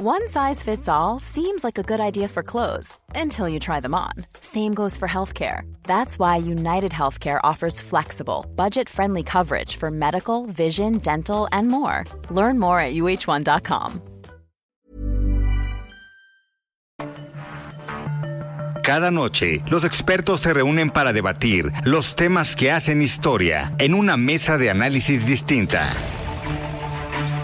One size fits all seems like a good idea for clothes until you try them on. Same goes for healthcare. That's why United Healthcare offers flexible, budget friendly coverage for medical, vision, dental, and more. Learn more at uh1.com. Cada noche, los expertos se reúnen para debatir los temas que hacen historia en una mesa de análisis distinta.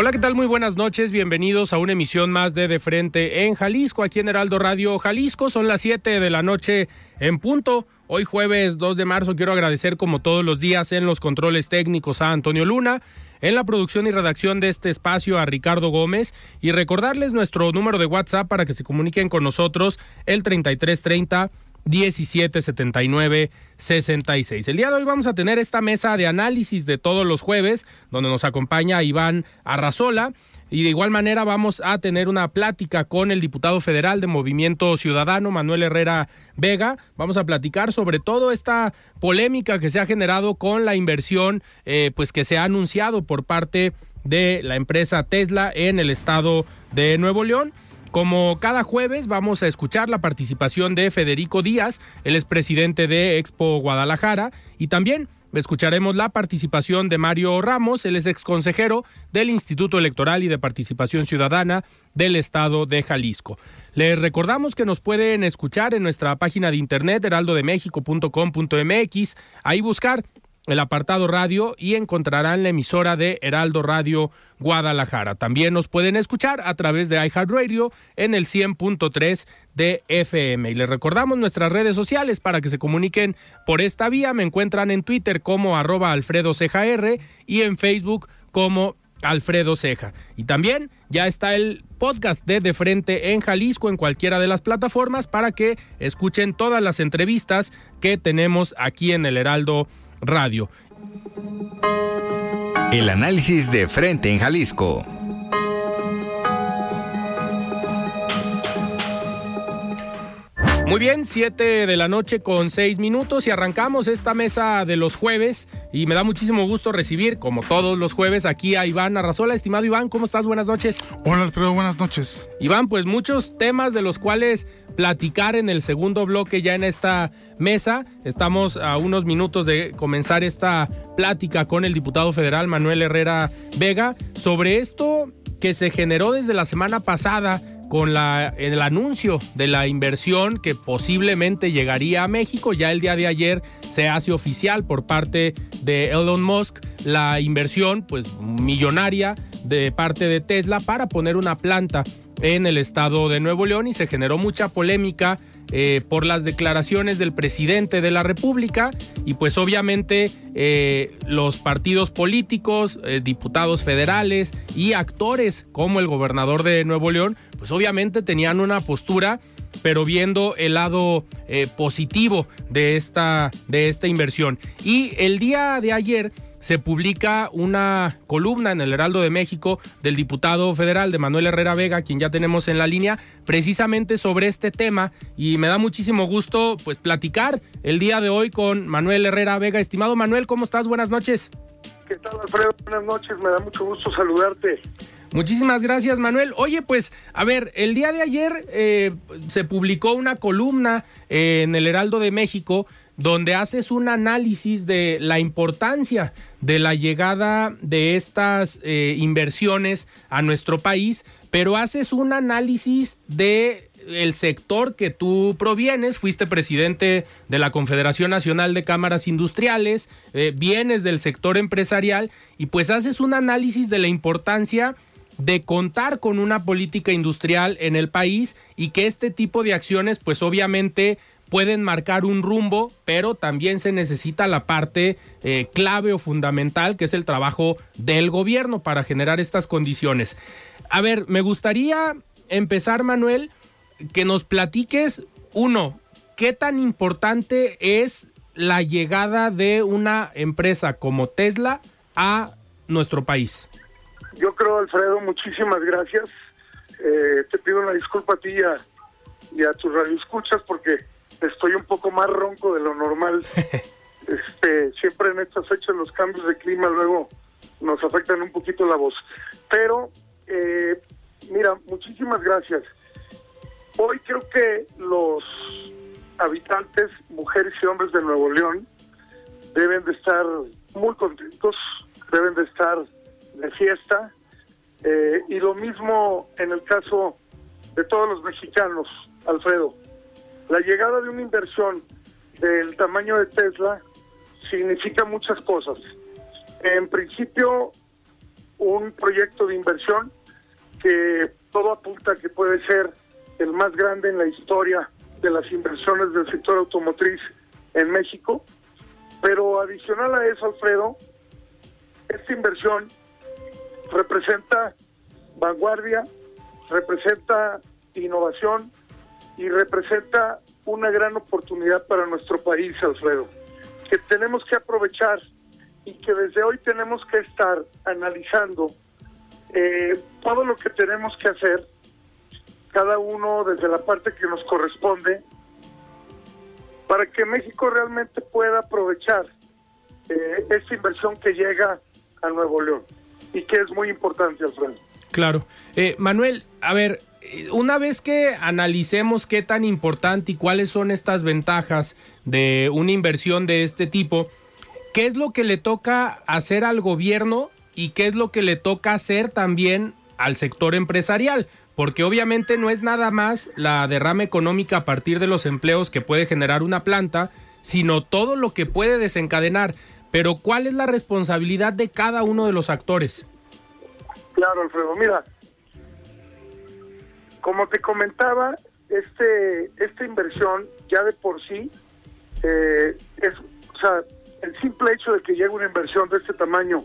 Hola, ¿qué tal? Muy buenas noches. Bienvenidos a una emisión más de De Frente en Jalisco, aquí en Heraldo Radio Jalisco. Son las 7 de la noche en punto. Hoy jueves 2 de marzo quiero agradecer como todos los días en los controles técnicos a Antonio Luna, en la producción y redacción de este espacio a Ricardo Gómez y recordarles nuestro número de WhatsApp para que se comuniquen con nosotros el 3330 1779 66. El día de hoy vamos a tener esta mesa de análisis de todos los jueves, donde nos acompaña Iván Arrazola. Y de igual manera vamos a tener una plática con el diputado federal de Movimiento Ciudadano, Manuel Herrera Vega. Vamos a platicar sobre todo esta polémica que se ha generado con la inversión eh, pues que se ha anunciado por parte de la empresa Tesla en el estado de Nuevo León. Como cada jueves vamos a escuchar la participación de Federico Díaz, el expresidente de Expo Guadalajara, y también escucharemos la participación de Mario Ramos, el ex consejero del Instituto Electoral y de Participación Ciudadana del Estado de Jalisco. Les recordamos que nos pueden escuchar en nuestra página de internet heraldodemexico.com.mx, ahí buscar el apartado radio y encontrarán la emisora de Heraldo Radio Guadalajara. También nos pueden escuchar a través de iHeartRadio en el 100.3 de FM. Y les recordamos nuestras redes sociales para que se comuniquen por esta vía. Me encuentran en Twitter como arroba Alfredo y en Facebook como Alfredo Ceja. Y también ya está el podcast de De Frente en Jalisco en cualquiera de las plataformas para que escuchen todas las entrevistas que tenemos aquí en el Heraldo Radio. El análisis de frente en Jalisco. Muy bien, 7 de la noche con 6 minutos y arrancamos esta mesa de los jueves y me da muchísimo gusto recibir, como todos los jueves, aquí a Iván Arrazola. Estimado Iván, ¿cómo estás? Buenas noches. Hola Alfredo, buenas noches. Iván, pues muchos temas de los cuales platicar en el segundo bloque ya en esta mesa. Estamos a unos minutos de comenzar esta plática con el diputado federal Manuel Herrera Vega sobre esto que se generó desde la semana pasada con el anuncio de la inversión que posiblemente llegaría a México. Ya el día de ayer se hace oficial por parte de Elon Musk la inversión pues millonaria de parte de Tesla para poner una planta en el estado de Nuevo León y se generó mucha polémica eh, por las declaraciones del presidente de la República y pues obviamente eh, los partidos políticos, eh, diputados federales y actores como el gobernador de Nuevo León, pues obviamente tenían una postura pero viendo el lado positivo de esta, de esta inversión. Y el día de ayer se publica una columna en el Heraldo de México del diputado federal de Manuel Herrera Vega, quien ya tenemos en la línea, precisamente sobre este tema y me da muchísimo gusto pues platicar el día de hoy con Manuel Herrera Vega. Estimado Manuel, ¿cómo estás? Buenas noches. ¿Qué tal, Alfredo? Buenas noches, me da mucho gusto saludarte. Muchísimas gracias, Manuel. Oye, pues, a ver, el día de ayer eh, se publicó una columna en el Heraldo de México donde haces un análisis de la importancia de la llegada de estas eh, inversiones a nuestro país, pero haces un análisis de el sector que tú provienes, fuiste presidente de la Confederación Nacional de Cámaras Industriales, eh, vienes del sector empresarial y pues haces un análisis de la importancia de contar con una política industrial en el país y que este tipo de acciones pues obviamente pueden marcar un rumbo, pero también se necesita la parte eh, clave o fundamental, que es el trabajo del gobierno para generar estas condiciones. A ver, me gustaría empezar, Manuel, que nos platiques, uno, qué tan importante es la llegada de una empresa como Tesla a nuestro país? Yo creo, Alfredo, muchísimas gracias. Eh, te pido una disculpa a ti y a, y a tus radioescuchas porque estoy un poco más ronco de lo normal. este, siempre en estas fechas los cambios de clima luego nos afectan un poquito la voz. Pero, eh, mira, muchísimas gracias. Hoy creo que los habitantes, mujeres y hombres de Nuevo León, deben de estar muy contentos, deben de estar de fiesta. Eh, y lo mismo en el caso de todos los mexicanos, Alfredo. La llegada de una inversión del tamaño de Tesla significa muchas cosas. En principio, un proyecto de inversión que todo apunta que puede ser el más grande en la historia de las inversiones del sector automotriz en México. Pero adicional a eso, Alfredo, esta inversión representa vanguardia, representa innovación y representa una gran oportunidad para nuestro país, Alfredo, que tenemos que aprovechar y que desde hoy tenemos que estar analizando eh, todo lo que tenemos que hacer, cada uno desde la parte que nos corresponde, para que México realmente pueda aprovechar eh, esta inversión que llega a Nuevo León y que es muy importante, Alfredo. Claro. Eh, Manuel, a ver, una vez que analicemos qué tan importante y cuáles son estas ventajas de una inversión de este tipo, ¿qué es lo que le toca hacer al gobierno y qué es lo que le toca hacer también al sector empresarial? Porque obviamente no es nada más la derrama económica a partir de los empleos que puede generar una planta, sino todo lo que puede desencadenar. Pero ¿cuál es la responsabilidad de cada uno de los actores? Claro, Alfredo. Mira, como te comentaba, este esta inversión ya de por sí eh, es, o sea, el simple hecho de que llegue una inversión de este tamaño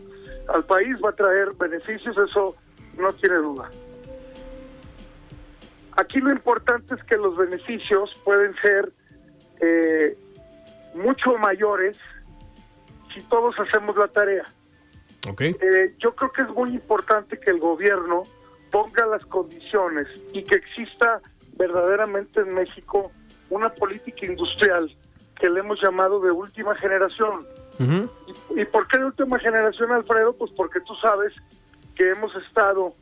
al país va a traer beneficios, eso no tiene duda. Aquí lo importante es que los beneficios pueden ser eh, mucho mayores si todos hacemos la tarea. Okay. Eh, yo creo que es muy importante que el gobierno ponga las condiciones y que exista verdaderamente en México una política industrial que le hemos llamado de última generación. ¿Y, ¿Y por qué de última generación, Alfredo? Pues porque tú sabes que hemos estado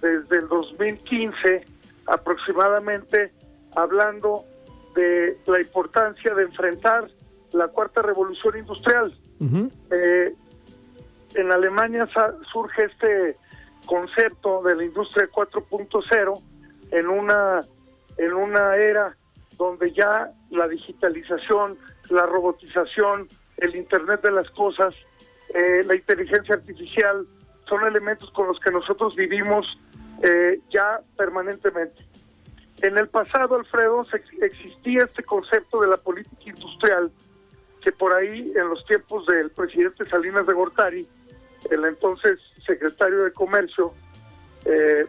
desde el 2015 aproximadamente hablando de la importancia de enfrentar la cuarta revolución industrial. eh, en Alemania surge este concepto de la industria 4.0 en una en una era donde ya la digitalización, la robotización, el Internet de las cosas, eh, la inteligencia artificial son elementos con los que nosotros vivimos eh, ya permanentemente. En el pasado, Alfredo, existía este concepto de la política industrial que por ahí en los tiempos del presidente Salinas de Gortari, el entonces secretario de Comercio, eh,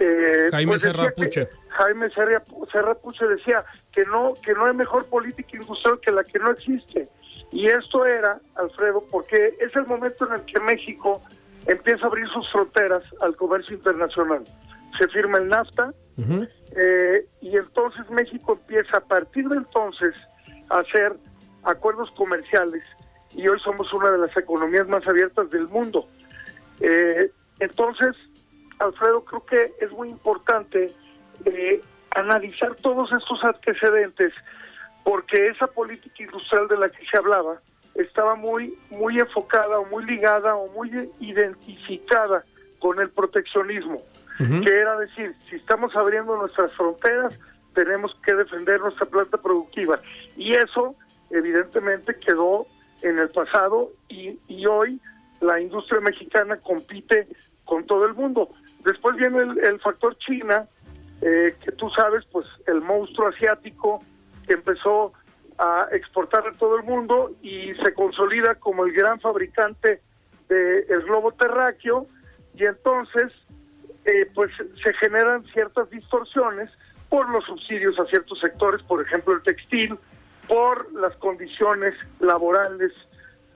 eh, Jaime pues Serrapuche. Jaime Serrapuche decía que no, que no hay mejor política industrial que la que no existe. Y esto era, Alfredo, porque es el momento en el que México empieza a abrir sus fronteras al comercio internacional. Se firma el NAFTA eh, y entonces México empieza a partir de entonces a hacer acuerdos comerciales y hoy somos una de las economías más abiertas del mundo. Eh, entonces, Alfredo, creo que es muy importante eh, analizar todos estos antecedentes porque esa política industrial de la que se hablaba estaba muy muy enfocada o muy ligada o muy identificada con el proteccionismo, que era decir, si estamos abriendo nuestras fronteras, tenemos que defender nuestra planta productiva. Y eso evidentemente quedó en el pasado y, y hoy la industria mexicana compite con todo el mundo. Después viene el, factor China, eh, que tú sabes, pues el monstruo asiático que empezó a exportar a todo el mundo y se consolida como el gran fabricante del globo terráqueo y entonces eh, pues se generan ciertas distorsiones por los subsidios a ciertos sectores, por ejemplo el textil, por las condiciones laborales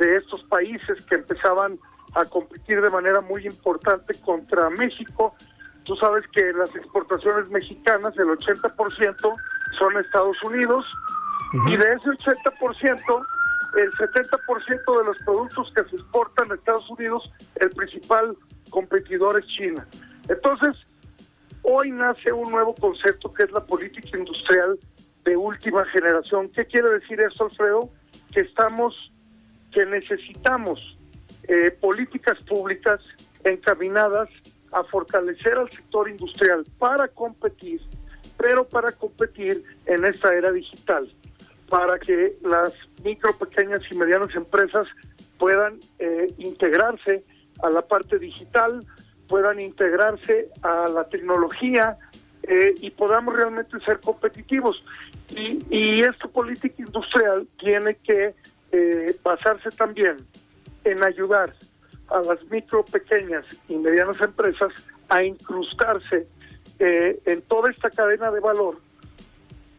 de estos países que empezaban a competir de manera muy importante contra México. Tú sabes que las exportaciones mexicanas, el 80% son Estados Unidos, y de ese 80%, el 70% de los productos que se exportan a Estados Unidos, el principal competidor es China. Entonces, hoy nace un nuevo concepto que es la política industrial de última generación. ¿Qué quiere decir eso, Alfredo? Que estamos, que necesitamos eh, políticas públicas encaminadas a fortalecer al sector industrial para competir, pero para competir en esta era digital para que las micro, pequeñas y medianas empresas puedan eh, integrarse a la parte digital, puedan integrarse a la tecnología eh, y podamos realmente ser competitivos. Y, esta política industrial tiene que basarse también en ayudar a las micro, pequeñas y medianas empresas a incrustarse en toda esta cadena de valor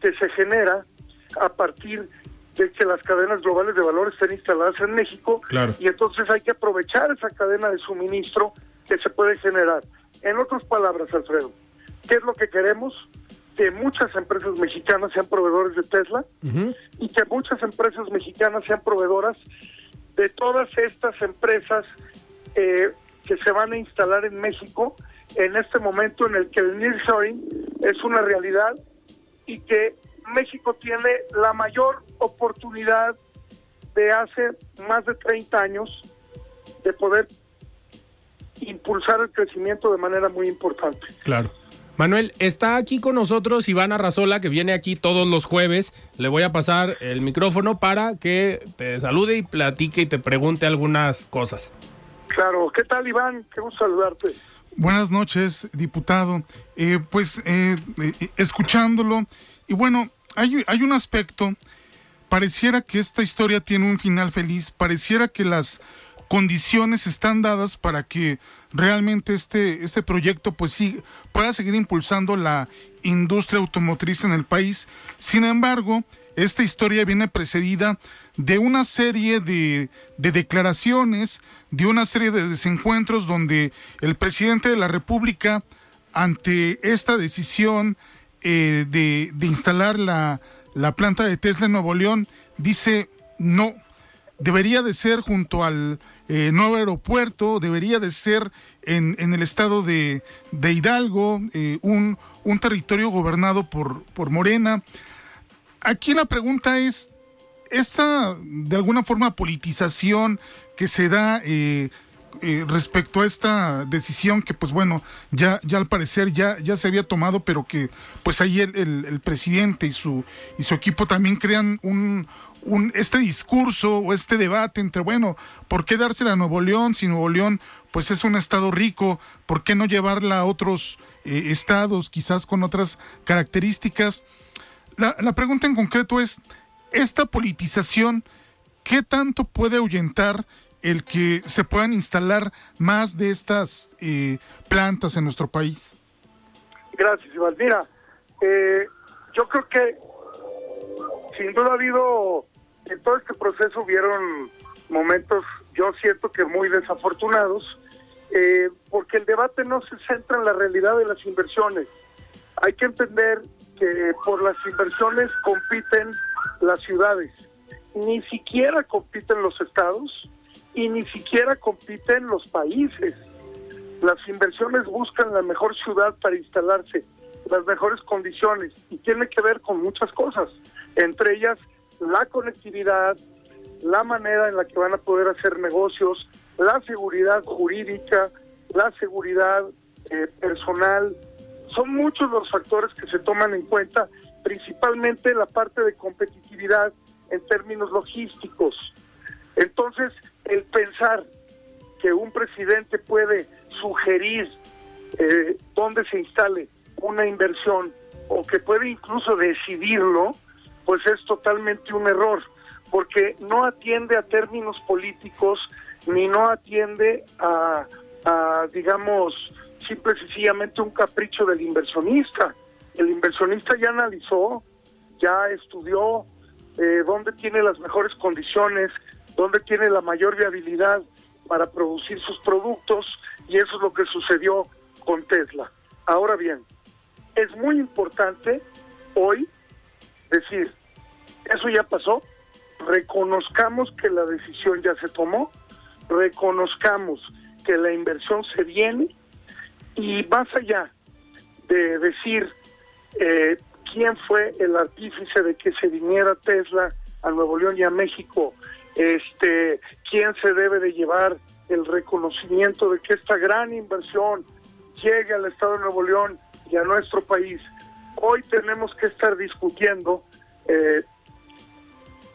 que se genera a partir de que las cadenas globales de valor estén instaladas en México y entonces hay que aprovechar esa cadena de suministro que se puede generar. En otras palabras, Alfredo, ¿qué es lo que queremos? Que muchas empresas mexicanas sean proveedores de Tesla y que muchas empresas mexicanas sean proveedoras de todas estas empresas eh, que se van a instalar en México en este momento en el que el nearshoring es una realidad y que México tiene la mayor oportunidad de hace más de 30 años de poder impulsar el crecimiento de manera muy importante. Claro. Manuel, está aquí con nosotros Iván Arrazola, que viene aquí todos los jueves. Le voy a pasar el micrófono para que te salude y platique y te pregunte algunas cosas. Claro, ¿qué tal Iván? Qué gusto saludarte. Buenas noches, diputado. Eh, pues eh, eh, escuchándolo, y bueno, hay, hay un aspecto, pareciera que esta historia tiene un final feliz, pareciera que las condiciones están dadas para que realmente este, este proyecto pues sí pueda seguir impulsando la industria automotriz en el país. Sin embargo, esta historia viene precedida de una serie de, de, declaraciones, de una serie de desencuentros donde el presidente de la República, ante esta decisión eh, de, instalar la, planta de Tesla en Nuevo León, dice no, debería de ser junto al eh, nuevo aeropuerto, debería de ser en, el estado de, Hidalgo, eh, un, un, territorio gobernado por, por Morena. Aquí la pregunta es, esta de alguna forma politización que se da eh, respecto a esta decisión que pues bueno, ya, ya al parecer ya, ya se había tomado, pero que pues ahí el, presidente y su, y su equipo también crean un, un, este discurso o este debate entre, bueno, ¿por qué dársela a Nuevo León si Nuevo León pues es un estado rico? ¿Por qué no llevarla a otros eh, estados quizás con otras características? La, la pregunta en concreto es, ¿esta politización qué tanto puede ahuyentar el que se puedan instalar más de estas eh, plantas en nuestro país? Gracias, Iván. Mira, eh, yo creo que sin duda ha habido, en todo este proceso hubieron momentos, yo siento que muy desafortunados, eh, porque el debate no se centra en la realidad de las inversiones. Hay que entender que por las inversiones compiten las ciudades, ni siquiera compiten los estados, y ni siquiera compiten los países. Las inversiones buscan la mejor ciudad para instalarse, las mejores condiciones y tiene que ver con muchas cosas, entre ellas la conectividad, la manera en la que van a poder hacer negocios, la seguridad jurídica, la seguridad eh, personal. Son muchos los factores que se toman en cuenta, principalmente la parte de competitividad en términos logísticos. Entonces, el pensar que un presidente puede sugerir eh, dónde se instale una inversión o que puede incluso decidirlo, pues es totalmente un error, porque no atiende a términos políticos ni no atiende a, digamos, simple y sencillamente un capricho del inversionista. El inversionista ya analizó, ya estudió, eh, dónde tiene las mejores condiciones, dónde tiene la mayor viabilidad para producir sus productos y eso es lo que sucedió con Tesla. Ahora bien, es muy importante hoy decir, eso ya pasó, reconozcamos que la decisión ya se tomó, reconozcamos que la inversión se viene y más allá de decir eh, quién fue el artífice de que se viniera Tesla a Nuevo León y a México, este, quién se debe de llevar el reconocimiento de que esta gran inversión llegue al Estado de Nuevo León y a nuestro país. Hoy tenemos que estar discutiendo eh,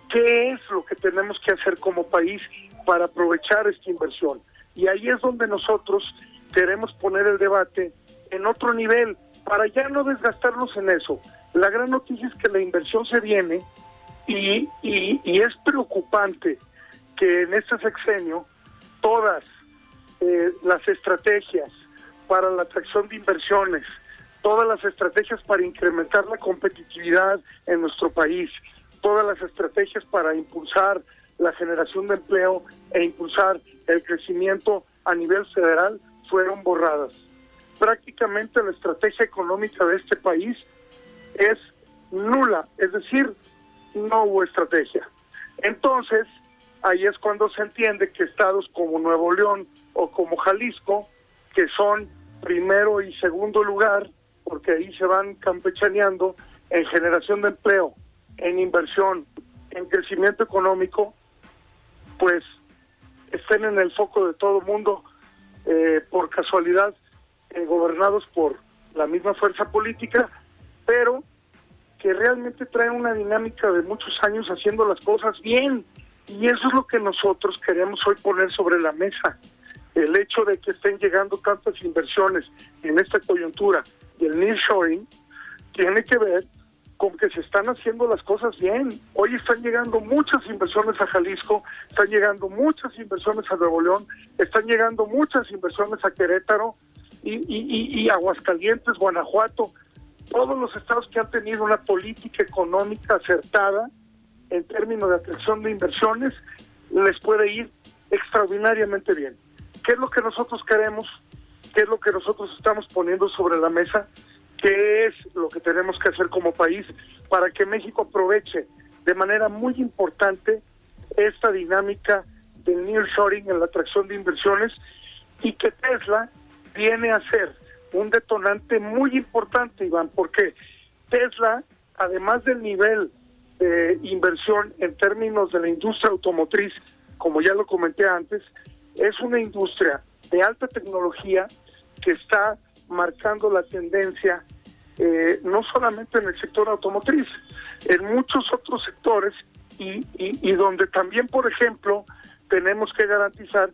qué es lo que tenemos que hacer como país para aprovechar esta inversión. Y ahí es donde nosotros queremos poner el debate en otro nivel, para ya no desgastarnos en eso. La gran noticia es que la inversión se viene y, y, es preocupante que en este sexenio todas eh, las estrategias para la atracción de inversiones, todas las estrategias para incrementar la competitividad en nuestro país, todas las estrategias para impulsar la generación de empleo e impulsar el crecimiento a nivel federal fueron borradas. Prácticamente la estrategia económica de este país es nula, es decir, no hubo estrategia. Entonces, ahí es cuando se entiende que estados como Nuevo León o como Jalisco, que son primero y segundo lugar, porque ahí se van campechaneando en generación de empleo, en inversión, en crecimiento económico, pues estén en el foco de todo mundo eh, por casualidad eh, gobernados por la misma fuerza política, pero que realmente traen una dinámica de muchos años haciendo las cosas bien. Y eso es lo que nosotros queremos hoy poner sobre la mesa. El hecho de que estén llegando tantas inversiones en esta coyuntura el nearshoring tiene que ver con que se están haciendo las cosas bien. Hoy están llegando muchas inversiones a Jalisco, están llegando muchas inversiones a Nuevo León, están llegando muchas inversiones a Querétaro y, y, Aguascalientes, Guanajuato, todos los estados que han tenido una política económica acertada en términos de atracción de inversiones, les puede ir extraordinariamente bien. ¿Qué es lo que nosotros queremos? ¿Qué es lo que nosotros estamos poniendo sobre la mesa? qué es lo que tenemos que hacer como país para que México aproveche de manera muy importante esta dinámica del nearshoring en la atracción de inversiones y que Tesla viene a ser un detonante muy importante, Iván, porque Tesla, además del nivel de inversión en términos de la industria automotriz, como ya lo comenté antes, es una industria de alta tecnología que está marcando la tendencia eh, no solamente en el sector automotriz, en muchos otros sectores y, y, donde también, por ejemplo, tenemos que garantizar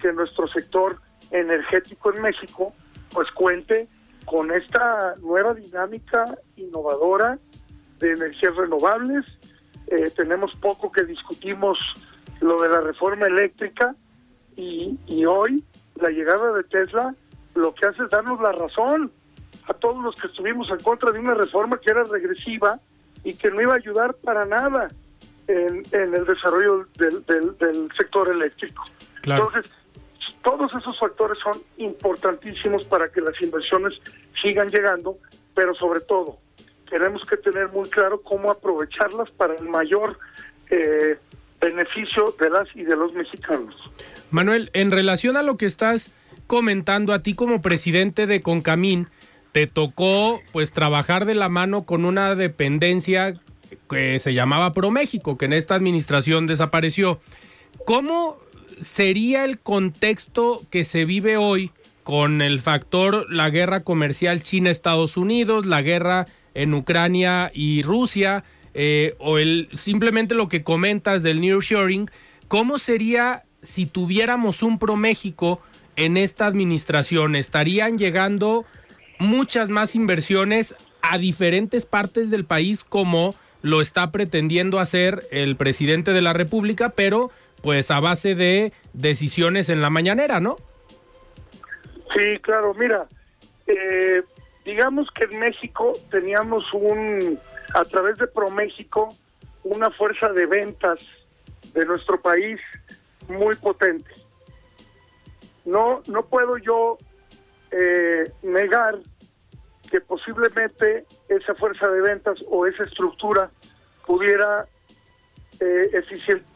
que nuestro sector energético en México pues cuente con esta nueva dinámica innovadora de energías renovables. Eh, tenemos poco que discutimos lo de la reforma eléctrica y, y hoy la llegada de Tesla lo que hace es darnos la razón a todos los que estuvimos en contra de una reforma que era regresiva y que no iba a ayudar para nada en, el desarrollo del, del, sector eléctrico. Entonces, todos esos factores son importantísimos para que las inversiones sigan llegando, pero sobre todo tenemos que tener muy claro cómo aprovecharlas para el mayor eh, beneficio de las y de los mexicanos. Manuel, en relación a lo que estás comentando a ti como presidente de Concamín, te tocó pues trabajar de la mano con una dependencia que se llamaba ProMéxico, que en esta administración desapareció. ¿Cómo sería el contexto que se vive hoy con el factor la guerra comercial China-Estados Unidos, la guerra en Ucrania y Rusia, eh, o el simplemente lo que comentas del nearshoring? ¿Cómo sería si tuviéramos un ProMéxico en esta administración? ¿Estarían llegando muchas más inversiones a diferentes partes del país como lo está pretendiendo hacer el presidente de la República, pero pues a base de decisiones en la mañanera, ¿no? Sí, claro, mira, eh, digamos que en México teníamos un, a través de ProMéxico, una fuerza de ventas de nuestro país muy potente. No, no puedo yo eh, negar que posiblemente esa fuerza de ventas o esa estructura pudiera eh,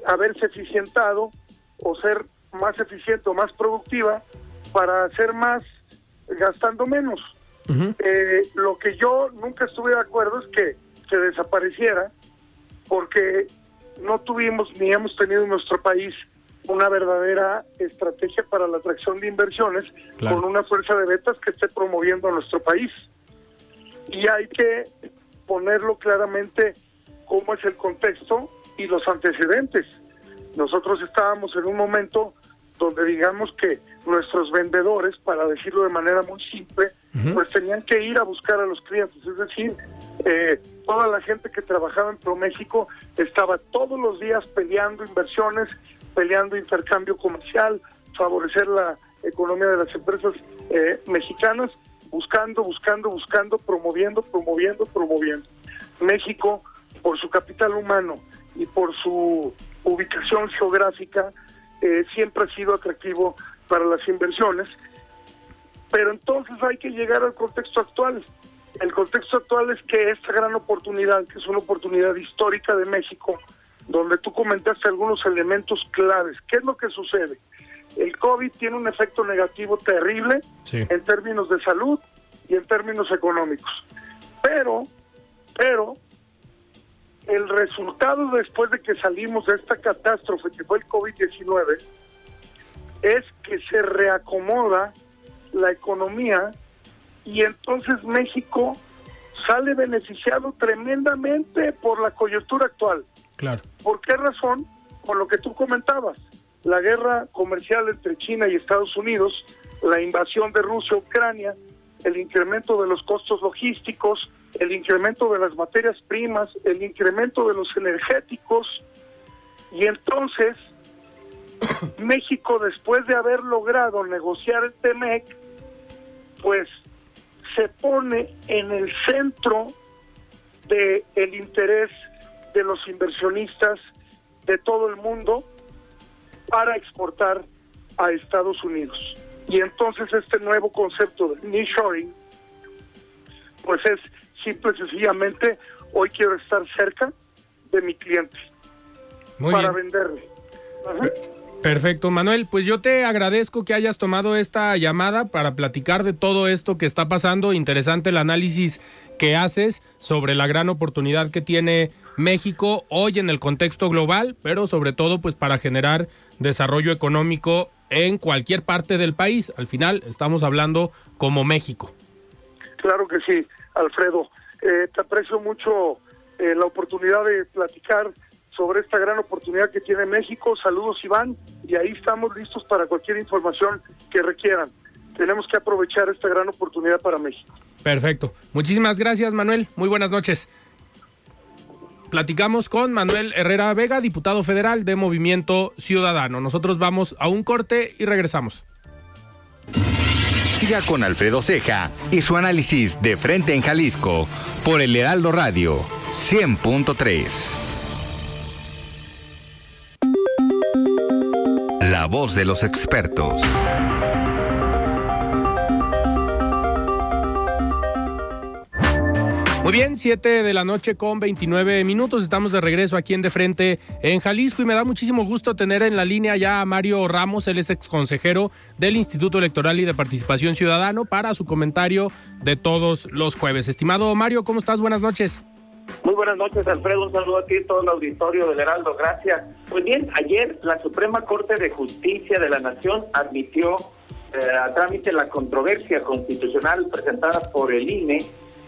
haberse eficientado o ser más eficiente o más productiva para hacer más gastando menos. Eh, lo que yo nunca estuve de acuerdo es que se desapareciera porque no tuvimos ni hemos tenido en nuestro país una verdadera estrategia para la atracción de inversiones con una fuerza de ventas que esté promoviendo a nuestro país. Y hay que ponerlo claramente cómo es el contexto y los antecedentes. Nosotros estábamos en un momento donde digamos que nuestros vendedores, para decirlo de manera muy simple, pues tenían que ir a buscar a los clientes. Es decir, eh, toda la gente que trabajaba en ProMéxico estaba todos los días peleando inversiones, peleando intercambio comercial, favorecer la economía de las empresas eh, mexicanas, buscando, buscando, buscando, promoviendo, promoviendo, promoviendo. México, por su capital humano y por su ubicación geográfica, eh, siempre ha sido atractivo para las inversiones, pero entonces hay que llegar al contexto actual. El contexto actual es que esta gran oportunidad, que es una oportunidad histórica de México, donde tú comentaste algunos elementos claves. ¿Qué es lo que sucede? El COVID tiene un efecto negativo terrible en términos de salud y en términos económicos. Pero, pero, el resultado después de que salimos de esta catástrofe que fue el COVID-19 es que se reacomoda la economía y entonces México sale beneficiado tremendamente por la coyuntura actual. Claro. ¿Por qué razón? Por lo que tú comentabas, la guerra comercial entre China y Estados Unidos, la invasión de Rusia a Ucrania, el incremento de los costos logísticos, el incremento de las materias primas, el incremento de los energéticos, y entonces México, después de haber logrado negociar el TEMEC, pues se pone en el centro del el interés de los inversionistas de todo el mundo para exportar a Estados Unidos. Y entonces este nuevo concepto de nearshoring, pues es simple y sencillamente, hoy quiero estar cerca de mi cliente para venderle. Perfecto, Manuel. Pues yo te agradezco que hayas tomado esta llamada para platicar de todo esto que está pasando. Interesante el análisis que haces sobre la gran oportunidad que tiene México hoy en el contexto global, pero sobre todo pues para generar desarrollo económico en cualquier parte del país. Al final estamos hablando como México. Claro que sí, Alfredo. Eh, te aprecio mucho eh, la oportunidad de platicar sobre esta gran oportunidad que tiene México. Saludos Iván y ahí estamos listos para cualquier información que requieran. Tenemos que aprovechar esta gran oportunidad para México. Perfecto. Muchísimas gracias Manuel. Muy buenas noches. Platicamos con Manuel Herrera Vega, diputado federal de Movimiento Ciudadano. Nosotros vamos a un corte y regresamos. Siga con Alfredo Ceja y su análisis de frente en Jalisco por el Heraldo Radio 100.3. La voz de los expertos. Bien, 7 de la noche con 29 minutos. Estamos de regreso aquí en De Frente en Jalisco y me da muchísimo gusto tener en la línea ya a Mario Ramos, él es ex consejero del Instituto Electoral y de Participación Ciudadano, para su comentario de todos los jueves. Estimado Mario, ¿cómo estás? Buenas noches. Muy buenas noches, Alfredo. Un saludo a ti y todo el auditorio del Heraldo. Gracias. Pues bien, ayer la Suprema Corte de Justicia de la Nación admitió eh, a trámite la controversia constitucional presentada por el INE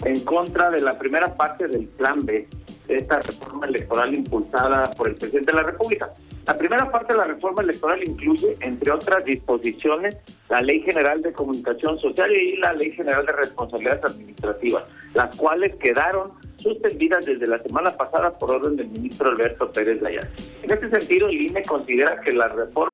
en contra de la primera parte del Plan B, de esta reforma electoral impulsada por el presidente de la República. La primera parte de la reforma electoral incluye, entre otras disposiciones, la Ley General de Comunicación Social y la Ley General de Responsabilidades Administrativas, las cuales quedaron suspendidas desde la semana pasada por orden del ministro Alberto Pérez Layar. En este sentido, el INE considera que la reforma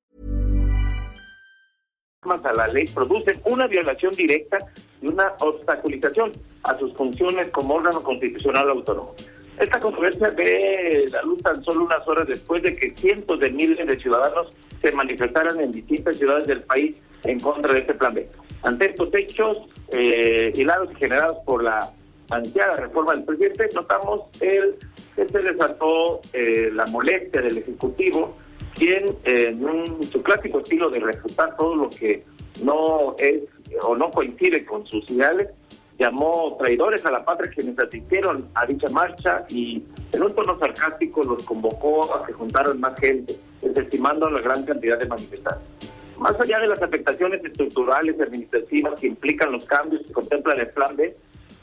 A la ley producen una violación directa y una obstaculización a sus funciones como órgano constitucional autónomo. Esta controversia ve la luz tan solo unas horas después de que cientos de miles de ciudadanos se manifestaran en distintas ciudades del país en contra de este plan B. Ante estos hechos eh, hilados y generados por la anunciada reforma del presidente, notamos el que se desató eh, la molestia del Ejecutivo, quien en su clásico estilo de refutar todo lo que no es o no coincide con sus ideales, llamó traidores a la patria quienes asistieron a dicha marcha y en un tono sarcástico los convocó a que juntaran más gente, desestimando la gran cantidad de manifestantes. Más allá de las afectaciones estructurales y administrativas que implican los cambios que contempla el plan B,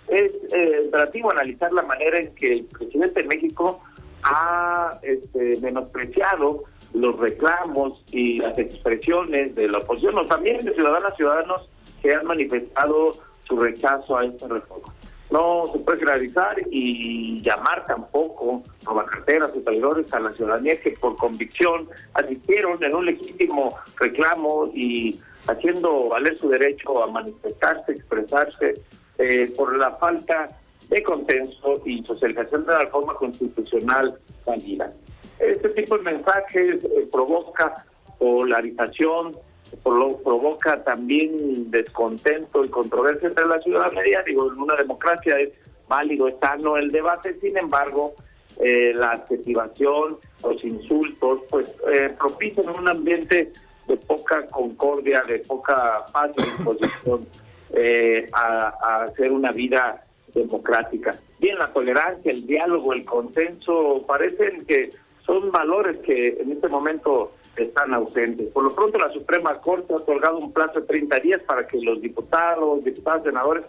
es eh, analizar la manera en que el presidente de México ha este, menospreciado los reclamos y las expresiones de la oposición, o también de ciudadanas y ciudadanos que han manifestado su rechazo a esta reforma. No se puede generalizar y llamar tampoco a la cartera, sus traidores, a la ciudadanía que por convicción asistieron en un legítimo reclamo y haciendo valer su derecho a manifestarse, expresarse, eh, por la falta de consenso y socialización de la reforma constitucional fallida. Este tipo de mensajes eh, provoca polarización, provoca también descontento y controversia entre la ciudadanía. Digo, en una democracia es válido, es sano el debate, sin embargo, eh, la adjetivación, los insultos, pues eh, propician un ambiente de poca concordia, de poca paz y disposición eh, a, a hacer una vida democrática. Bien, la tolerancia, el diálogo, el consenso, parecen que son valores que en este momento están ausentes. Por lo pronto, la Suprema Corte ha otorgado un plazo de 30 días para que los diputados, diputados, senadores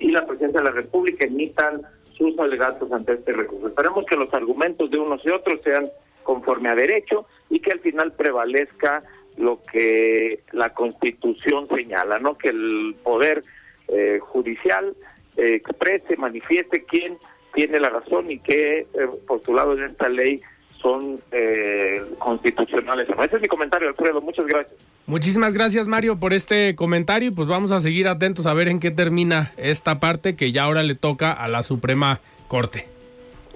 y la Presidencia de la República emitan sus alegatos ante este recurso. Esperemos que los argumentos de unos y otros sean conforme a derecho y que al final prevalezca lo que la Constitución señala, ¿no? Que el poder eh, judicial eh, exprese, manifieste quién tiene la razón y qué eh, postulados en esta ley son eh, constitucionales. Ese es mi comentario, Alfredo. Muchas gracias. Muchísimas gracias, Mario, por este comentario. Pues vamos a seguir atentos a ver en qué termina esta parte que ya ahora le toca a la Suprema Corte.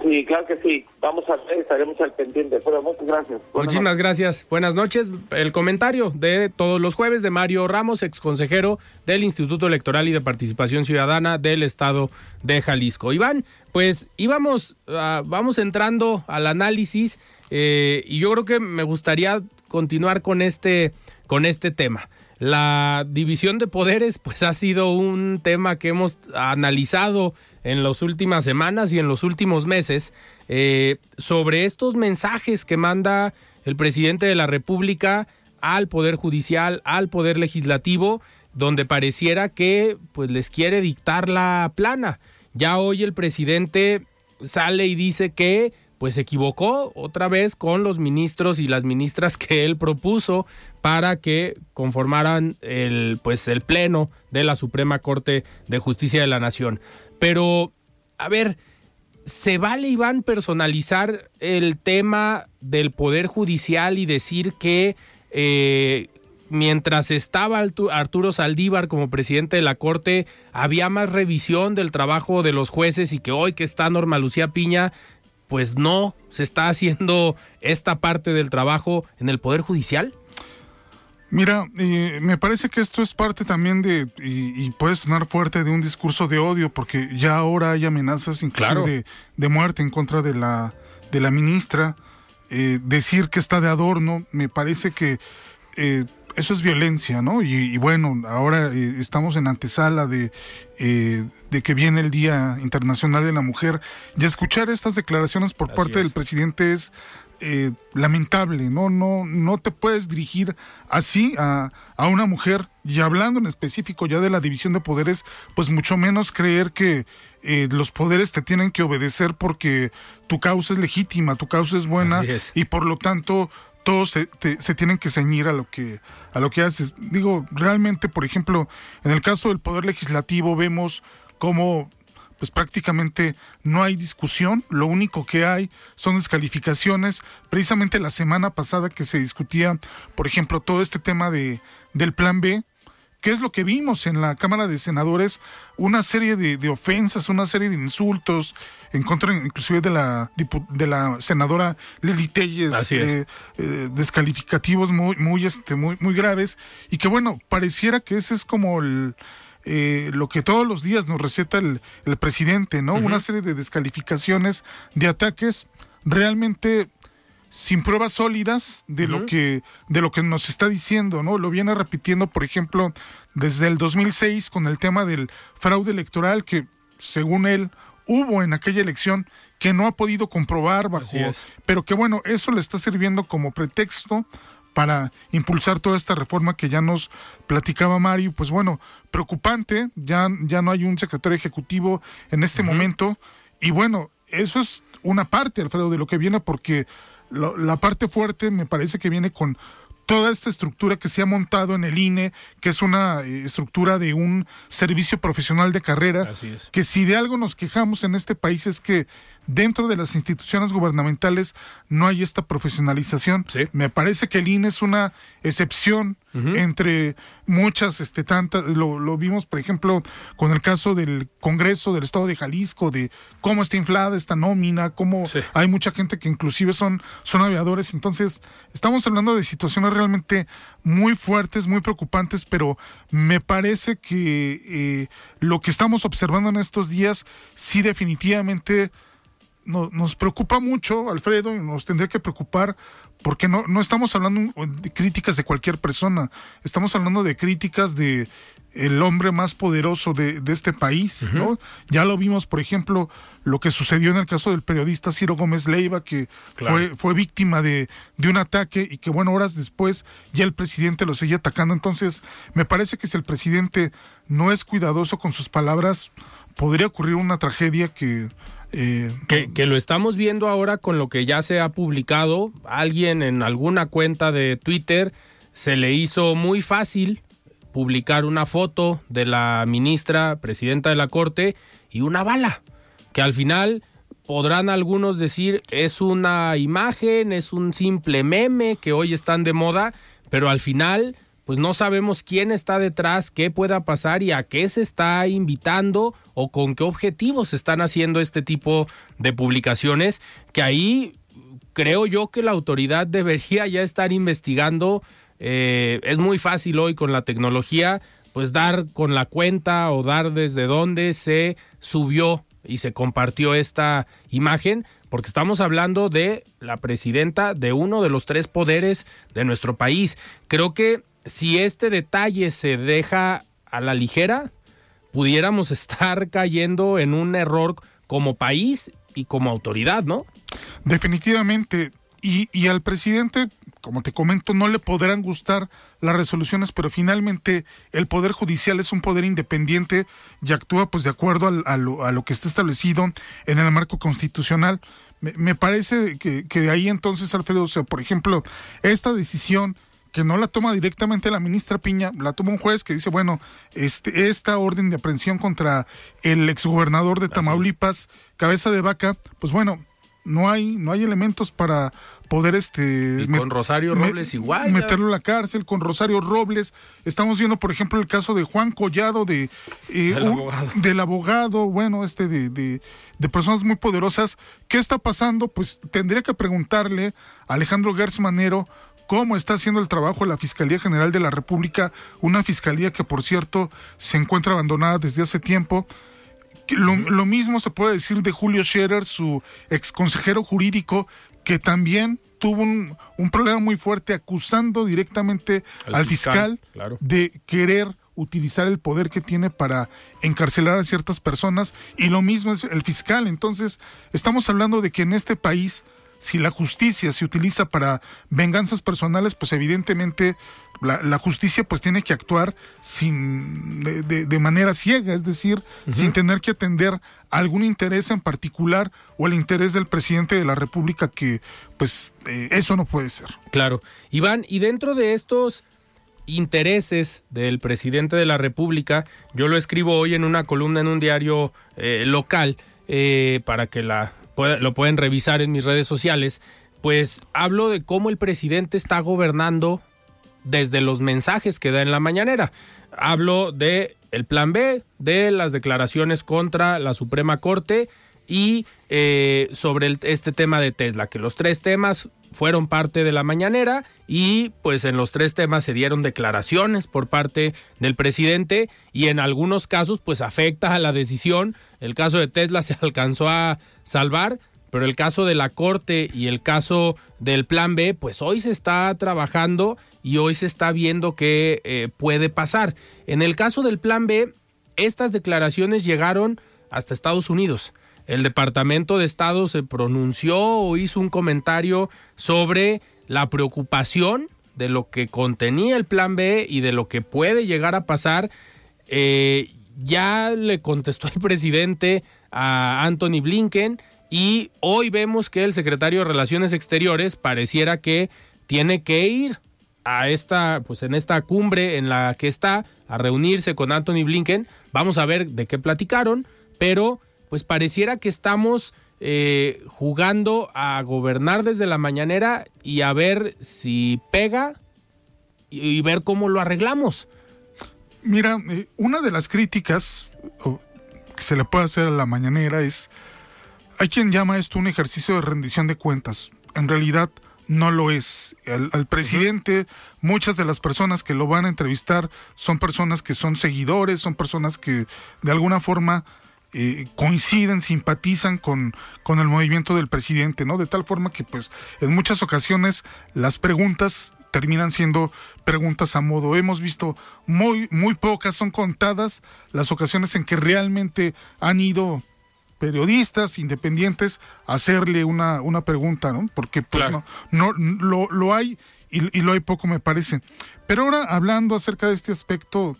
Sí, claro que sí. Vamos a ver, estaremos al pendiente. Pero muchas gracias. Muchísimas gracias. Buenas noches. El comentario de todos los jueves de Mario Ramos, ex consejero del Instituto Electoral y de Participación Ciudadana del Estado de Jalisco. Iván, pues íbamos, uh, vamos entrando al análisis eh, y yo creo que me gustaría continuar con este, con este tema. La división de poderes, pues ha sido un tema que hemos analizado en las últimas semanas y en los últimos meses eh, sobre estos mensajes que manda el presidente de la República al Poder Judicial, al Poder Legislativo, donde pareciera que pues les quiere dictar la plana. Ya hoy el presidente sale y dice que pues se equivocó otra vez con los ministros y las ministras que él propuso para que conformaran el pues el pleno de la Suprema Corte de Justicia de la Nación. Pero a ver, ¿se vale Iván personalizar el tema del poder judicial y decir que eh, mientras estaba Arturo Saldívar como presidente de la Corte, había más revisión del trabajo de los jueces y que hoy que está Norma Lucía Piña, pues no se está haciendo esta parte del trabajo en el Poder Judicial? Mira, eh, me parece que esto es parte también de, y, puede sonar fuerte, de un discurso de odio, porque ya ahora hay amenazas incluso de, de, muerte en contra de la, de la ministra. Eh, decir que está de adorno, me parece que eh, eso es violencia, ¿no? Y, bueno, ahora estamos en antesala de, de que viene el Día Internacional de la Mujer. Y escuchar estas declaraciones por parte del presidente es eh, lamentable, ¿no? No, no te puedes dirigir así a, una mujer, y hablando en específico ya de la división de poderes, pues mucho menos creer que eh, los poderes te tienen que obedecer porque tu causa es legítima, tu causa es buena, y por lo tanto todos se, se, tienen que ceñir a lo que a lo que haces. Digo, realmente, por ejemplo, en el caso del poder legislativo vemos cómo pues prácticamente no hay discusión, lo único que hay son descalificaciones. Precisamente la semana pasada que se discutía, por ejemplo, todo este tema de, del plan B, ¿Qué es lo que vimos en la Cámara de Senadores? Una serie de, ofensas, una serie de insultos en contra inclusive de la, de la senadora Lili Telles, eh, eh, descalificativos muy, muy, este, muy, muy graves, y que bueno, pareciera que ese es como el, eh, lo que todos los días nos receta el, presidente, ¿no? Una serie de descalificaciones, de ataques realmente sin pruebas sólidas de lo que de lo que nos está diciendo, ¿no? Lo viene repitiendo, por ejemplo, desde el 2006 con el tema del fraude electoral que según él hubo en aquella elección que no ha podido comprobar bajo, pero que bueno, eso le está sirviendo como pretexto para impulsar toda esta reforma que ya nos platicaba Mario. Pues bueno, preocupante, ya, ya no hay un secretario ejecutivo en este momento. Y bueno, eso es una parte, Alfredo, de lo que viene, porque la parte fuerte me parece que viene con toda esta estructura que se ha montado en el INE, que es una eh, estructura de un servicio profesional de carrera, que si de algo nos quejamos en este país es que dentro de las instituciones gubernamentales no hay esta profesionalización. Me parece que el INE es una excepción entre muchas, este, tantas, lo, vimos, por ejemplo, con el caso del Congreso del Estado de Jalisco, de cómo está inflada esta nómina, cómo hay mucha gente que inclusive son, son aviadores. Entonces, estamos hablando de situaciones realmente muy fuertes, muy preocupantes, pero me parece que eh, lo que estamos observando en estos días sí definitivamente nos preocupa mucho, Alfredo, y nos tendría que preocupar porque no, no estamos hablando de críticas de cualquier persona, estamos hablando de críticas de el hombre más poderoso de, este país, ¿no? Ya lo vimos, por ejemplo, lo que sucedió en el caso del periodista Ciro Gómez Leiva, que fue, fue víctima de, de, un ataque y que, bueno, horas después ya el presidente lo seguía atacando. Entonces, me parece que si el presidente no es cuidadoso con sus palabras, podría ocurrir una tragedia que que, lo estamos viendo ahora con lo que ya se ha publicado. Alguien en alguna cuenta de Twitter se le hizo muy fácil publicar una foto de la ministra, presidenta de la Corte, y una bala, que al final podrán algunos decir es una imagen, es un simple meme que hoy están de moda, pero al final pues no sabemos quién está detrás, qué pueda pasar y a qué se está invitando o con qué objetivos se están haciendo este tipo de publicaciones, que ahí creo yo que la autoridad debería ya estar investigando. Eh, es muy fácil hoy con la tecnología, pues dar con la cuenta o dar desde dónde se subió y se compartió esta imagen, porque estamos hablando de la presidenta de uno de los tres poderes de nuestro país. Creo que si este detalle se deja a la ligera, pudiéramos estar cayendo en un error como país y como autoridad, ¿no? Definitivamente. Y, y al presidente, como te comento, no le podrán gustar las resoluciones, pero finalmente el Poder Judicial es un poder independiente y actúa pues de acuerdo a, lo, que está establecido en el marco constitucional. Me, parece que, que, de ahí entonces, Alfredo, o sea, por ejemplo, esta decisión que no la toma directamente la ministra Piña, la toma un juez que dice, bueno, este, esta orden de aprehensión contra el exgobernador de Tamaulipas, cabeza de vaca, pues bueno, no hay, no hay elementos para poder este con Rosario Robles igual meterlo a la cárcel con Rosario Robles. Estamos viendo por ejemplo el caso de Juan Collado de eh, abogado. del abogado bueno este de, de, de, personas muy poderosas. Qué está pasando pues tendría que preguntarle a Alejandro Gertz Manero cómo está haciendo el trabajo la Fiscalía General de la República, una fiscalía que por cierto se encuentra abandonada desde hace tiempo. Lo, lo mismo se puede decir de Julio Scherer, su ex consejero jurídico, que también tuvo un, un problema muy fuerte acusando directamente al, Al fiscal, fiscal, claro. de querer utilizar el poder que tiene para encarcelar a ciertas personas y lo mismo es el fiscal. Entonces, estamos hablando de que en este país, si la justicia se utiliza para venganzas personales, pues evidentemente la, la justicia pues tiene que actuar sin de, de- de manera ciega, es decir, sin tener que atender algún interés en particular o el interés del presidente de la República que pues eh, eso no puede ser. Claro. Iván, y dentro de estos intereses del presidente de la República, yo lo escribo hoy en una columna en un diario eh, local eh, para que la lo pueden revisar en mis redes sociales, pues hablo de cómo el presidente está gobernando desde los mensajes que da en la mañanera. Hablo de el plan B, de las declaraciones contra la Suprema Corte y eh, sobre este tema de Tesla, que los tres temas fueron parte de la mañanera y pues en los tres temas se dieron declaraciones por parte del presidente y en algunos casos pues afecta a la decisión. El caso de Tesla se alcanzó a salvar, pero el caso de la Corte y el caso del Plan B, pues hoy se está trabajando y hoy se está viendo qué eh, puede pasar. En el caso del Plan B, estas declaraciones llegaron hasta Estados Unidos. El Departamento de Estado se pronunció o hizo un comentario sobre la preocupación de lo que contenía el Plan B y de lo que puede llegar a pasar. Eh, ya le contestó el presidente a Anthony Blinken y hoy vemos que el secretario de Relaciones Exteriores pareciera que tiene que ir a esta, pues en esta cumbre en la que está, a reunirse con Anthony Blinken. Vamos a ver de qué platicaron, pero pues pareciera que estamos eh, jugando a gobernar desde la mañanera y a ver si pega y, ver cómo lo arreglamos. Mira, eh, una de las críticas que se le puede hacer a la mañanera es, hay quien llama esto un ejercicio de rendición de cuentas. En realidad no lo es. Al presidente, muchas de las personas que lo van a entrevistar son personas que son seguidores, son personas que de alguna forma eh, coinciden, simpatizan con, con el movimiento del presidente, ¿no? De tal forma que pues en muchas ocasiones las preguntas terminan siendo preguntas a modo. Hemos visto muy, muy pocas, son contadas las ocasiones en que realmente han ido periodistas independientes a hacerle una, una pregunta, ¿no? Porque pues Claro. no, no lo, lo hay y, y lo hay poco me parece. Pero ahora hablando acerca de este aspecto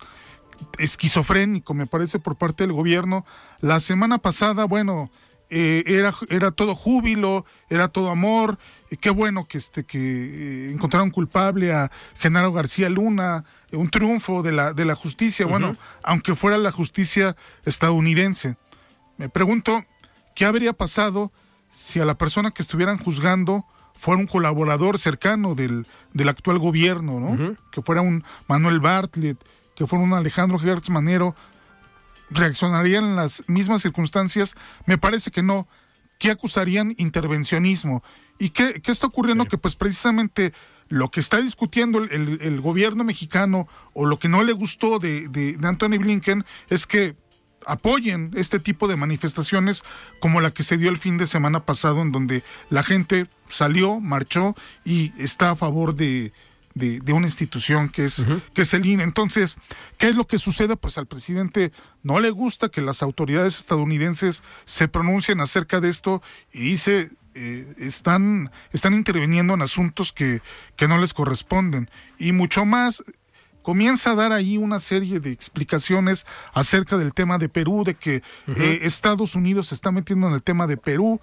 esquizofrénico, me parece, por parte del gobierno, la semana pasada, bueno, eh, era, era todo júbilo, era todo amor, eh, qué bueno que, este, que eh, encontraron culpable a Genaro García Luna, un triunfo de la, de la justicia, bueno, aunque fuera la justicia estadounidense. Me pregunto, ¿qué habría pasado si a la persona que estuvieran juzgando fuera un colaborador cercano del, del actual gobierno, ¿no? Que fuera un Manuel Bartlett, que fuera un Alejandro Gertz Manero, reaccionarían en las mismas circunstancias? Me parece que no. ¿Qué acusarían? Intervencionismo. ¿Y qué, qué está ocurriendo? Que pues precisamente lo que está discutiendo el, el- el gobierno mexicano o lo que no le gustó de, de, de Anthony Blinken es que apoyen este tipo de manifestaciones como la que se dio el fin de semana pasado en donde la gente salió, marchó y está a favor de, de, de una institución que es, que es el INE. Entonces, ¿qué es lo que sucede? Pues al presidente no le gusta que las autoridades estadounidenses se pronuncien acerca de esto y dice, eh, están, están interviniendo en asuntos que, que no les corresponden. Y mucho más, comienza a dar ahí una serie de explicaciones acerca del tema de Perú, de que eh, Estados Unidos se está metiendo en el tema de Perú.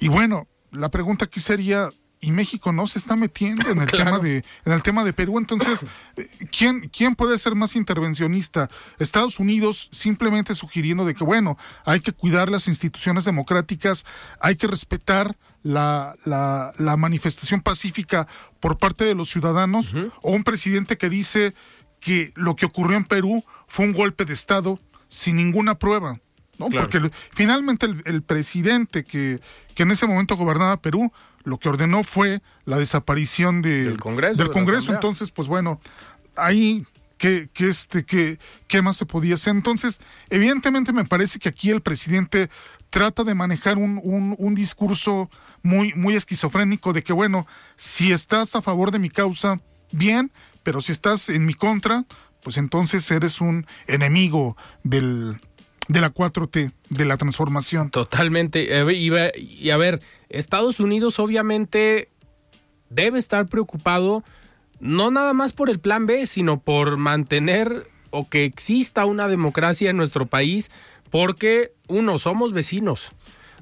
Y bueno, la pregunta aquí sería, ¿y México no se está metiendo en el tema de en el tema de Perú? Entonces, eh, ¿quién quién puede ser más intervencionista? Estados Unidos simplemente sugiriendo de que bueno, hay que cuidar las instituciones democráticas, hay que respetar la, la, la manifestación pacífica por parte de los ciudadanos, o un presidente que dice que lo que ocurrió en Perú fue un golpe de Estado sin ninguna prueba. ¿No? Porque finalmente el, presidente que, que en ese momento gobernaba Perú lo que ordenó fue la desaparición del Congreso. Del Congreso. Entonces, pues bueno, ahí ¿Qué, este, qué, qué más se podía hacer? Entonces, evidentemente me parece que aquí el presidente trata de manejar un, un, un, discurso muy, muy esquizofrénico de que, bueno, si estás a favor de mi causa, bien, pero si estás en mi contra, pues entonces eres un enemigo del, de la 4T, de la transformación. Totalmente. Y a ver, Estados Unidos obviamente debe estar preocupado no nada más por el plan B, sino por mantener o que exista una democracia en nuestro país, porque uno, somos vecinos.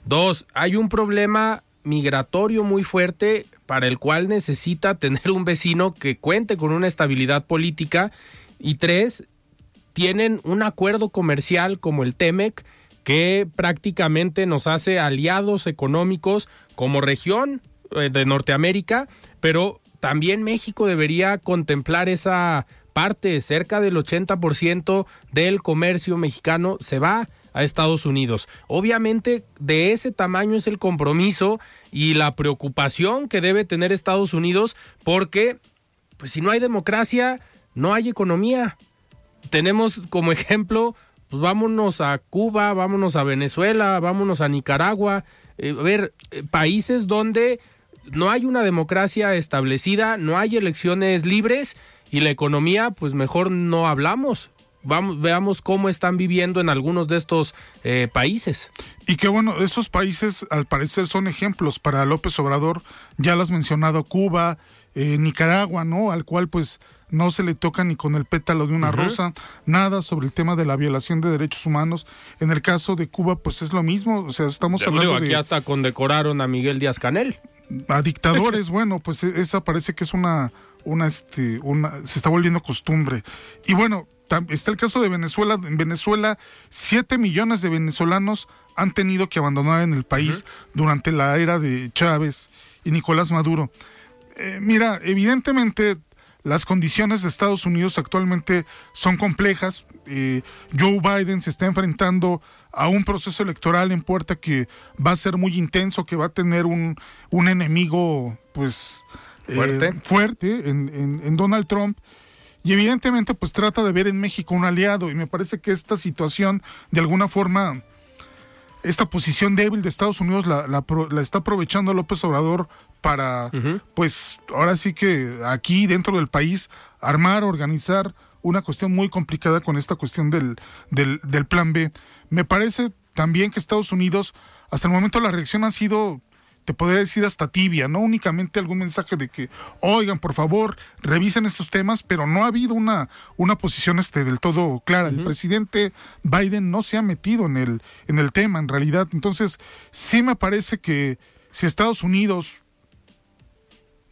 Dos, hay un problema migratorio muy fuerte para el cual necesita tener un vecino que cuente con una estabilidad política. Y tres, tienen un acuerdo comercial como el TEMEC que prácticamente nos hace aliados económicos como región eh, de Norteamérica, pero también México debería contemplar esa parte, cerca del 80% del comercio mexicano se va a Estados Unidos. Obviamente de ese tamaño es el compromiso y la preocupación que debe tener Estados Unidos porque pues si no hay democracia, no hay economía. Tenemos como ejemplo, pues vámonos a Cuba, vámonos a Venezuela, vámonos a Nicaragua, eh, a ver, eh, países donde no hay una democracia establecida, no hay elecciones libres y la economía, pues mejor no hablamos. Vamos, veamos cómo están viviendo en algunos de estos eh, países. Y que bueno, esos países al parecer son ejemplos para López Obrador. Ya lo has mencionado, Cuba, Nicaragua, ¿no? Al cual pues no se le toca ni con el pétalo de una rosa, nada sobre el tema de la violación de derechos humanos. En el caso de Cuba, pues es lo mismo, o sea, estamos hablando aquí hasta condecoraron a Miguel Díaz Canel a dictadores, bueno, pues e, esa parece que es una, una, este, una, se está volviendo costumbre. Y bueno, está el caso de Venezuela. En Venezuela, 7 millones de venezolanos han tenido que abandonar en el país durante la era de Chávez y Nicolás Maduro. Eh, mira, evidentemente las condiciones de Estados Unidos actualmente son complejas. Eh, Joe Biden se está enfrentando a un proceso electoral en puerta que va a ser muy intenso, que va a tener un, un enemigo pues eh, fuerte, en, en, Donald Trump. Y evidentemente pues trata de ver en México un aliado y me parece que esta situación de alguna forma esta posición débil de Estados Unidos la, la, está aprovechando López Obrador para, pues, ahora sí que aquí dentro del país armar, organizar una cuestión muy complicada con esta cuestión del, del, del plan B. Me parece también que Estados Unidos, hasta el momento la reacción ha sido te podría decir hasta tibia, no únicamente algún mensaje de que, oigan, por favor, revisen estos temas, pero no ha habido una, una posición este del todo clara. El presidente Biden no se ha metido en el, en el tema, en realidad. Entonces, sí me parece que si Estados Unidos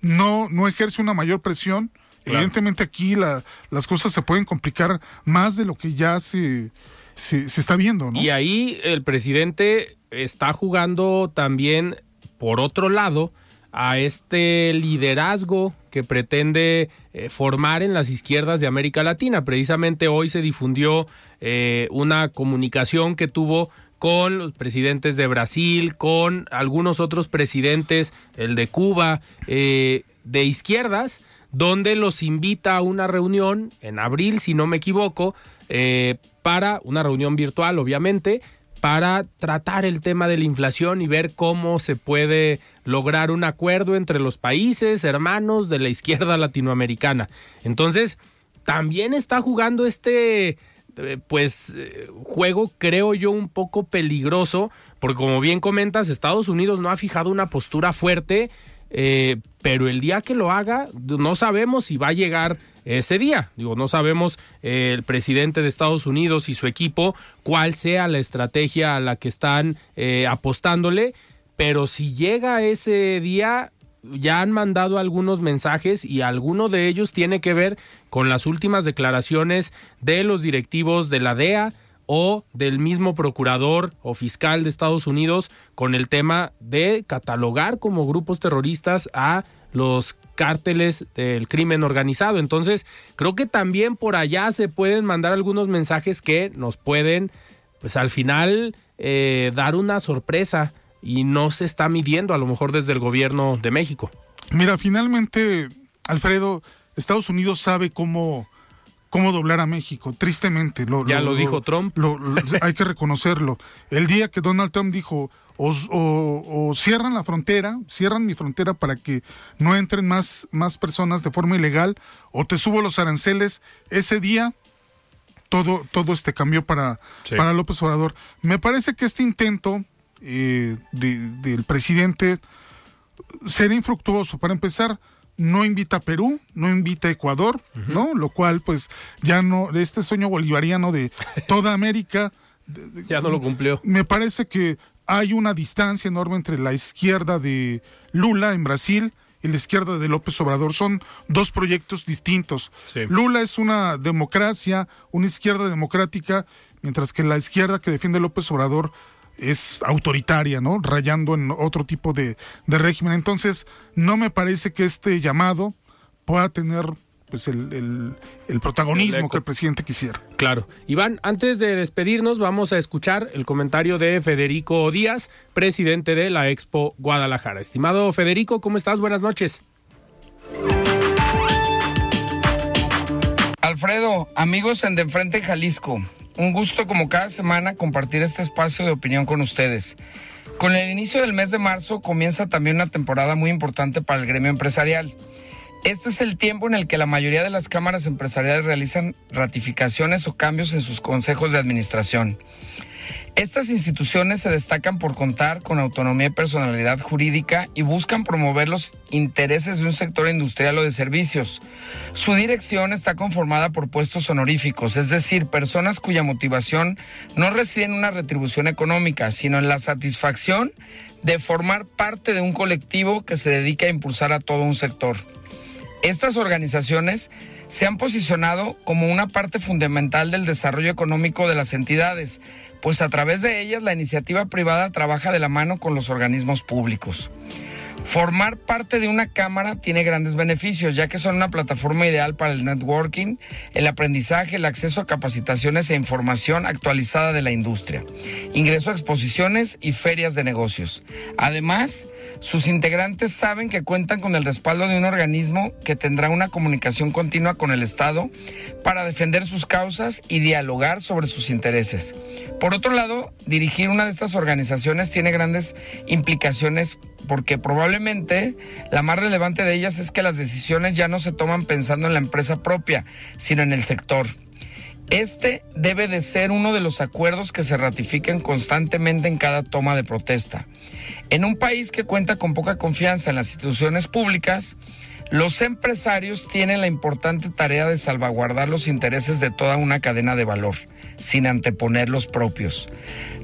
no, no ejerce una mayor presión, evidentemente aquí las cosas se pueden complicar más de lo que ya se, se, se está viendo. ¿no? Y ahí el presidente está jugando también por otro lado, a este liderazgo que pretende eh, formar en las izquierdas de América Latina. Precisamente hoy se difundió eh, una comunicación que tuvo con los presidentes de Brasil, con algunos otros presidentes, el de Cuba, eh, de izquierdas, donde los invita a una reunión en abril, si no me equivoco, para una reunión virtual, obviamente, para tratar el tema de la inflación y ver cómo se puede lograr un acuerdo entre los países hermanos de la izquierda latinoamericana. Entonces, también está jugando este eh, pues eh, juego creo yo un poco peligroso porque como bien comentas Estados Unidos no ha fijado una postura fuerte eh, pero el día que lo haga no sabemos si va a llegar ese día. Digo, no sabemos eh, el presidente de Estados Unidos y su equipo cuál sea la estrategia a la que están eh, apostándole, pero si llega ese día, ya han mandado algunos mensajes y alguno de ellos tiene que ver con las últimas declaraciones de los directivos de la DEA o del mismo procurador o fiscal de Estados Unidos con el tema de catalogar como grupos terroristas a los cárteles del crimen organizado. Entonces, creo que también por allá se pueden mandar algunos mensajes que nos pueden pues al final eh, dar una sorpresa y no se está midiendo a lo mejor desde el gobierno de México. Mira, finalmente, Alfredo, Estados Unidos sabe cómo, cómo doblar a México, tristemente. Lo, ya lo, dijo Trump. hay que reconocerlo. El día que Donald Trump dijo, o, cierran la frontera, cierran mi frontera para que no entren más, más personas de forma ilegal, o te subo los aranceles, ese día todo, todo este cambió para, para López Obrador. Me parece que este intento eh, del presidente será infructuoso. Para empezar, no invita a Perú, no invita a Ecuador, ¿no? Lo cual, pues, ya no, este sueño bolivariano de toda América. ya no lo cumplió. Me parece que hay una distancia enorme entre la izquierda de Lula en Brasil y la izquierda de López Obrador. Son dos proyectos distintos. Lula es una democracia, una izquierda democrática, mientras que la izquierda que defiende López Obrador es autoritaria, ¿no? Rayando en otro tipo de, régimen. Entonces, no me parece que este llamado pueda tener pues el, protagonismo que el presidente quisiera. Claro. Iván, antes de despedirnos, vamos a escuchar el comentario de Federico Díaz, presidente de la Expo Guadalajara. Estimado Federico, ¿cómo estás? Buenas noches. Alfredo, amigos en De Frente Jalisco, un gusto como cada semana compartir este espacio de opinión con ustedes. Con el inicio del mes de marzo comienza también una temporada muy importante para el gremio empresarial. Este es el tiempo en el que la mayoría de las cámaras empresariales realizan ratificaciones o cambios en sus consejos de administración. Estas instituciones se destacan por contar con autonomía y personalidad jurídica y buscan promover los intereses de un sector industrial o de servicios. Su dirección está conformada por puestos honoríficos, es decir, personas cuya motivación no reside en una retribución económica, sino en la satisfacción de formar parte de un colectivo que se dedica a impulsar a todo un sector. Estas organizaciones se han posicionado como una parte fundamental del desarrollo económico de las entidades, pues a través de ellas la iniciativa privada trabaja de la mano con los organismos públicos. Formar parte de una cámara tiene grandes beneficios, ya que son una plataforma ideal para el networking, el aprendizaje, el acceso a capacitaciones e información actualizada de la industria, ingreso a exposiciones y ferias de negocios. Además, sus integrantes saben que cuentan con el respaldo de un organismo que tendrá una comunicación continua con el Estado para defender sus causas y dialogar sobre sus intereses. Por otro lado, dirigir una de estas organizaciones tiene grandes implicaciones porque probablemente la más relevante de ellas es que las decisiones ya no se toman pensando en la empresa propia, sino en el sector. Este debe de ser uno de los acuerdos que se ratifiquen constantemente en cada toma de protesta. En un país que cuenta con poca confianza en las instituciones públicas, los empresarios tienen la importante tarea de salvaguardar los intereses de toda una cadena de valor, sin anteponer los propios.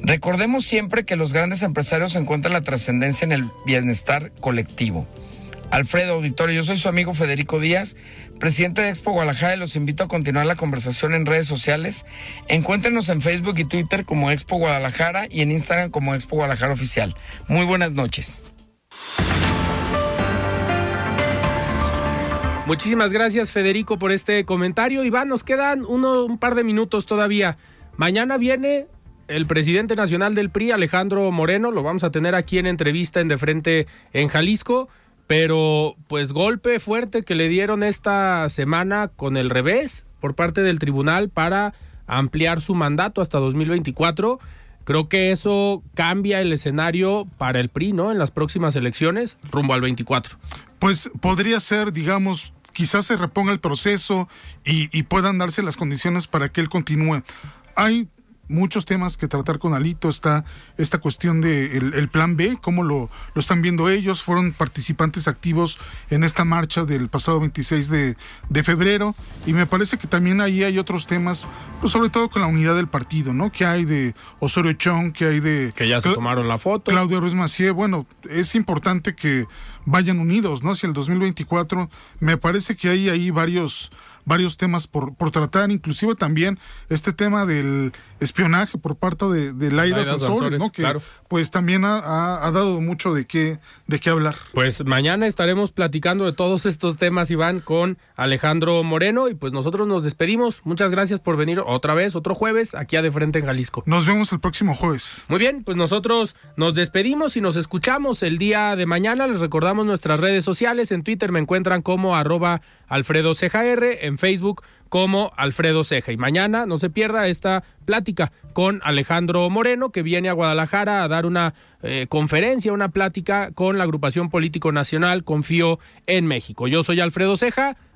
Recordemos siempre que los grandes empresarios encuentran la trascendencia en el bienestar colectivo. Alfredo Auditorio, yo soy su amigo Federico Díaz, presidente de Expo Guadalajara, y los invito a continuar la conversación en redes sociales. Encuéntrenos en Facebook y Twitter como Expo Guadalajara y en Instagram como Expo Guadalajara Oficial. Muy buenas noches. Muchísimas gracias Federico por este comentario. Iván, nos quedan uno, un par de minutos todavía. Mañana viene el presidente nacional del PRI, Alejandro Moreno, lo vamos a tener aquí en entrevista en De Frente en Jalisco. Pero pues golpe fuerte que le dieron esta semana con el revés por parte del tribunal para ampliar su mandato hasta 2024. Creo que eso cambia el escenario para el PRI, ¿no? En las próximas elecciones, rumbo al 24. Pues podría ser, digamos, quizás se reponga el proceso y, y puedan darse las condiciones para que él continúe. Hay muchos temas que tratar con Alito. Está esta cuestión de el, plan B, cómo lo, lo, están viendo ellos. Fueron participantes activos en esta marcha del pasado 26 de, febrero. Y me parece que también ahí hay otros temas, pues sobre todo con la unidad del partido, ¿no? Que hay de Osorio Chong, que hay de... Que ya se tomaron la foto. Claudio Ruiz Macié. Bueno, es importante que vayan unidos, ¿no? Hacia el 2024. Me parece que hay ahí varios varios temas por, por tratar, inclusive también este tema del espionaje por parte de, de Laira Sansores, ¿no? Que pues también ha, ha, dado mucho de qué, de qué hablar. Pues mañana estaremos platicando de todos estos temas, Iván, con Alejandro Moreno, y pues nosotros nos despedimos. Muchas gracias por venir otra vez, otro jueves, aquí a De Frente en Jalisco. Nos vemos el próximo jueves. Muy bien, pues nosotros nos despedimos y nos escuchamos el día de mañana. Les recordamos nuestras redes sociales. En Twitter me encuentran como arroba Alfredo en Facebook como Alfredo Ceja. Y mañana no se pierda esta plática con Alejandro Moreno, que viene a Guadalajara a dar una eh, conferencia, una plática con la agrupación político nacional Confío en México. Yo soy Alfredo Ceja.